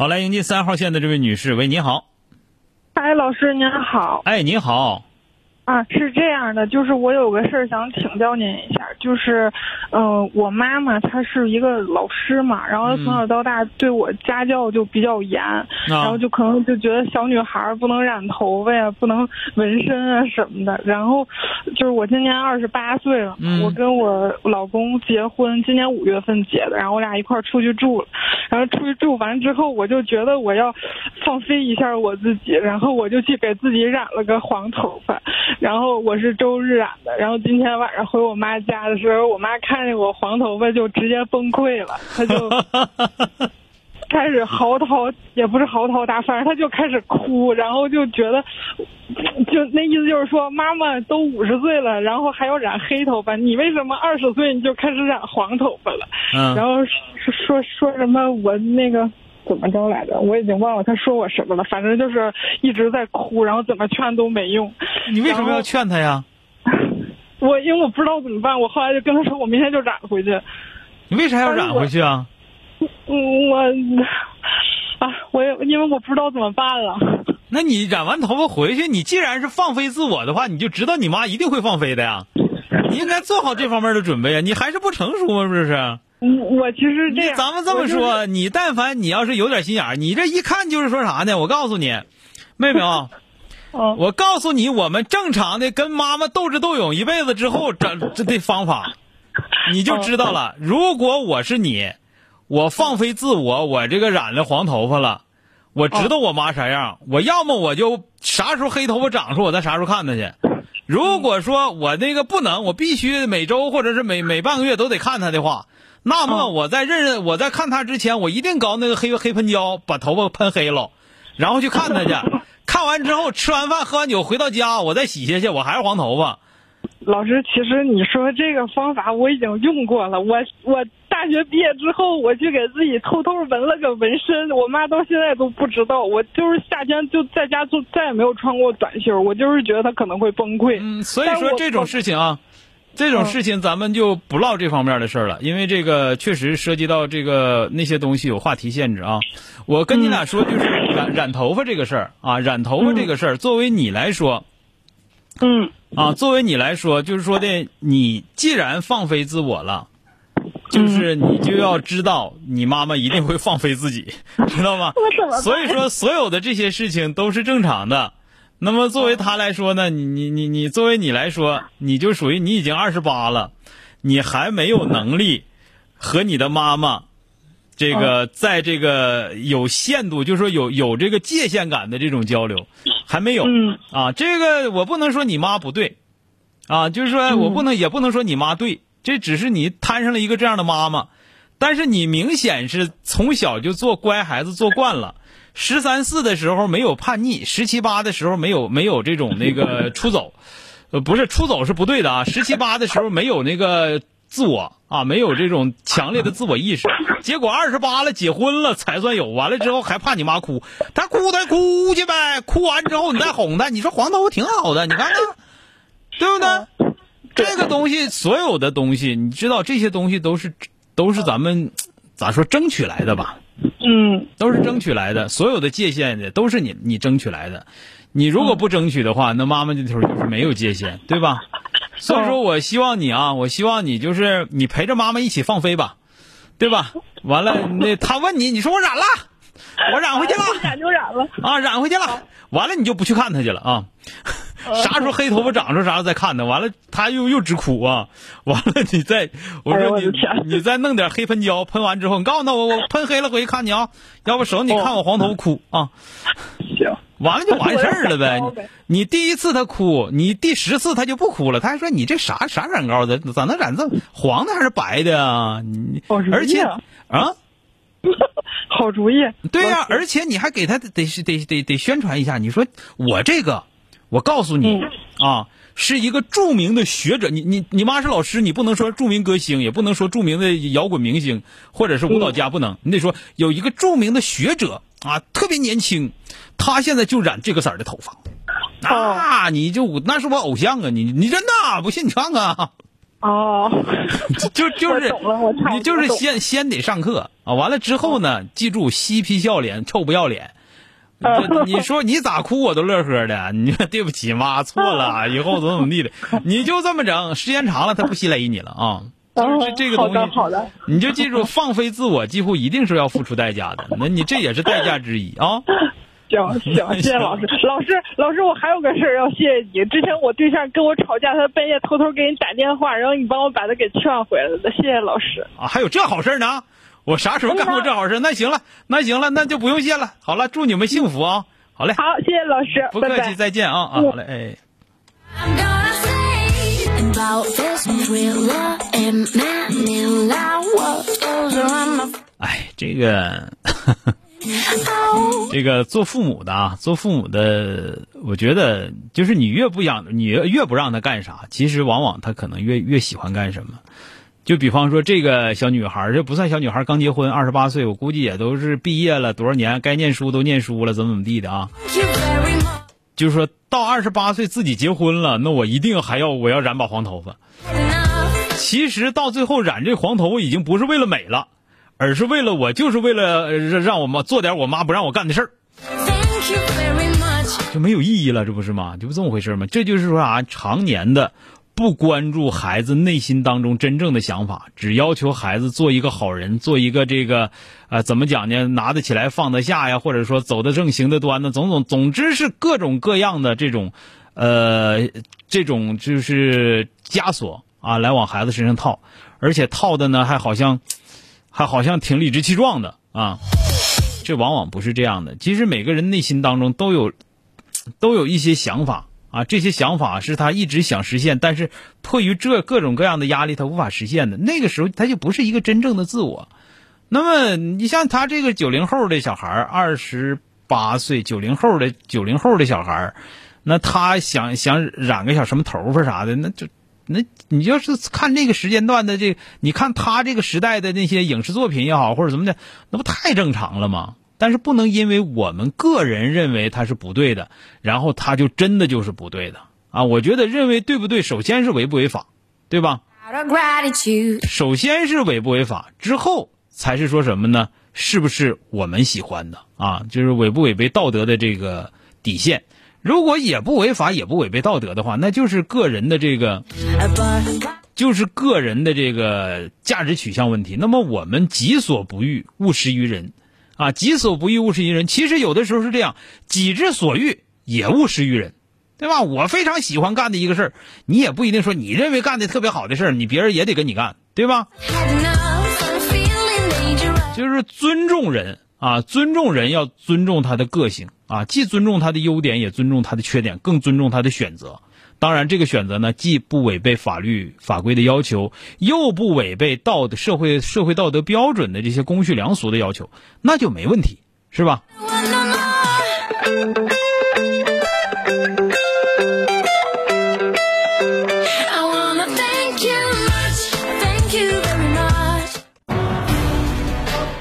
好，来迎接三号线的这位女士，喂，你好。哎，老师您好。哎，你好。啊，是这样的，就是我有个事儿想请教您一下，就是，嗯、我妈妈她是一个老师嘛，然后她从小到大对我家教就比较严，然后就可能就觉得小女孩儿不能染头发呀，不能纹身啊什么的。然后就是我今年二十八岁了，嗯我跟我老公结婚，今年五月份结的，然后我俩一块儿出去住了，然后出去住完之后，我就觉得我要放飞一下我自己，然后我就去给自己染了个黄头发。然后我是周日染的，然后今天晚上回我妈家的时候，我妈看见我黄头发就直接崩溃了，她就 开始嚎啕，也不是嚎啕大，反正他就开始哭，然后就觉得，就那意思就是说，妈妈都五十岁了，然后还要染黑头发，你为什么二十岁你就开始染黄头发了？嗯然后说说说什么我那个怎么着来着？我已经忘了他说我什么了，反正就是一直在哭，然后怎么劝都没用。你为什么要劝他呀？我因为我不知道怎么办，我后来就跟他说，我明天就染回去。你为啥要染回去啊？嗯，我啊，我也因为我不知道怎么办了。那你染完头发回去，你既然是放飞自我的话，你就知道你妈一定会放飞的呀。你应该做好这方面的准备啊。你还是不成熟吗？是不是？嗯我其实这样，咱们这么说，就是你但凡你要是有点心眼儿，你这一看就是说啥呢？我告诉你，妹妹啊，嗯我告诉你，我们正常的跟妈妈斗智斗勇一辈子之后，这这的方法，你就知道了。如果我是你，我放飞自我，我这个染了黄头发了，我知道我妈啥样，我要么我就啥时候黑头发长出，我再啥时候看她去。如果说我那个不能，我必须每周或者是每每半个月都得看她的话，那么嗯我在认认我在看她之前，我一定搞那个黑黑喷胶，把头发喷黑了，然后去看她去。看完之后，吃完饭喝完酒回到家，我再洗下去，我还是黄头发。老师，其实你说这个方法我已经用过了。我我大学毕业之后，我去给自己偷偷纹了个纹身，我妈到现在都不知道。我就是夏天就在家就再也没有穿过短袖，我就是觉得她可能会崩溃。嗯，所以说这种事情啊，这种事情咱们就不唠这方面的事儿了，因为这个确实涉及到这个那些东西有话题限制啊。我跟你俩说，就是染染头发这个事儿啊，染头发这个事儿，作为你来说嗯啊，作为你来说，就是说的，你既然放飞自我了。就是你就要知道，你妈妈一定会放飞自己，知道吗？所以说，所有的这些事情都是正常的。那么作为他来说呢，你你你你作为你来说，你就属于你已经二十八了，你还没有能力和你的妈妈，这个在这个有限度，就是说有有这个界限感的这种交流，还没有。嗯啊，这个我不能说你妈不对，啊，就是说我不能、也不能说你妈对，这只是你摊上了一个这样的妈妈，但是你明显是从小就做乖孩子做惯了，十三四的时候没有叛逆，十七八的时候没有没有这种那个出走，呃，不是出走是不对的啊，十七八的时候没有那个自我啊，没有这种强烈的自我意识，结果二十八了结婚了才算有，完了之后还怕你妈哭，她哭她哭去呗，哭完之后你再哄她，你说黄头发挺好的，你看看，对不对？这个东西，所有的东西，你知道这些东西都是都是咱们咋说争取来的吧？嗯都是争取来的，所有的界限的都是你你争取来的。你如果不争取的话，那妈妈这头就是没有界限，对吧？所以说我希望你啊，我希望你就是你陪着妈妈一起放飞吧，对吧？完了，那他问你，你说我染了，我染回去了染就染了。啊，染回去了。完了你就不去看他去了啊。啥时候黑头发长出啥时候再看呢，完了他又又直哭啊，完了你再我说你我你再弄点黑喷胶，喷完之后你告诉他我我喷黑了回去看你啊，要不省你看我黄头发哭啊行，完了就完事儿了呗。你第一次他哭，你第十次他就不哭了。他还说你这啥啥染膏的，咋能染这么黄的还是白的啊？你而且啊，好主意。对呀、而且你还给他得得得得得宣传一下。你说我这个，我告诉你、啊，是一个著名的学者。你你你妈是老师，你不能说著名歌星，也不能说著名的摇滚明星或者是舞蹈家，不能。你得说有一个著名的学者啊，特别年轻，他现在就染这个色儿的头发。啊，你就那是我偶像啊！你你真的啊不信你看看，哦，就就是你就是先先得上课啊，完了之后呢，记住嬉皮笑脸，臭不要脸。这你说你咋哭我都乐呵的，你说对不起妈错了，以后怎么怎么地的，你就这么整，时间长了他不稀累你了啊。就是这这个东西，好的好的你就记住，放飞自我几乎一定是要付出代价的，那你这也是代价之一啊。行行，谢谢老师。老师老师，我还有个事儿要谢谢你。之前我对象跟我吵架，他半夜偷偷给你打电话，然后你帮我把他给劝回来了，谢谢老师。啊，还有这好事呢？我啥时候干过这好事？那行了，那行了，那就不用谢了。好了，祝你们幸福啊！好嘞，好，谢谢老师，不客气，拜拜。再见啊啊！好嘞，哎。哎，这个 oh 这个做父母的啊，做父母的，我觉得就是你越不养，你越越不让他干啥，其实往往他可能越越喜欢干什么。就比方说这个小女孩儿，这不算小女孩儿，刚结婚，二十八岁，我估计也都是毕业了多少年，该念书都念书了，怎么怎么地的啊。就是说到二十八岁自己结婚了，那我一定还要我要染把黄头发。其实到最后染这黄头发已经不是为了美了，而是为了我就是为了让我妈做点我妈不让我干的事儿。就没有意义了，这不是吗？这不这么回事吗？这就是说啊，常年的不关注孩子内心当中真正的想法，只要求孩子做一个好人，做一个这个呃怎么讲呢？拿得起来放得下呀，或者说走得正行得端的，总总总之是各种各样的这种呃这种就是枷锁啊，来往孩子身上套，而且套的呢还好像还好像挺理直气壮的啊。这往往不是这样的。其实每个人内心当中都有都有一些想法啊，这些想法是他一直想实现，但是迫于这各种各样的压力，他无法实现的。那个时候，他就不是一个真正的自我。那么，你像他这个九零后的小孩二十八岁，九零后的九零后的小孩那他想想染个小什么头发啥的，那就那你要是看这个时间段的这，你看他这个时代的那些影视作品也好，或者什么的，那不太正常了吗？但是不能因为我们个人认为它是不对的，然后它就真的就是不对的啊！我觉得认为对不对，首先是违不违法，对吧首先是违不违法，之后才是说什么呢？是不是我们喜欢的啊？就是违不违背道德的这个底线。如果也不违法，也不违背道德的话，那就是个人的这个就是个人的这个价值取向问题。那么我们己所不欲，勿施于人，啊，己所不欲，勿施于人。其实有的时候是这样，己之所欲，也勿施于人，对吧？我非常喜欢干的一个事儿，你也不一定说你认为干的特别好的事儿，你别人也得跟你干，对吧？就是尊重人啊，尊重人要尊重他的个性啊，既尊重他的优点，也尊重他的缺点，更尊重他的选择。当然，这个选择呢，既不违背法律法规的要求，又不违背道德社会社会道德标准的这些公序良俗的要求，那就没问题，是吧？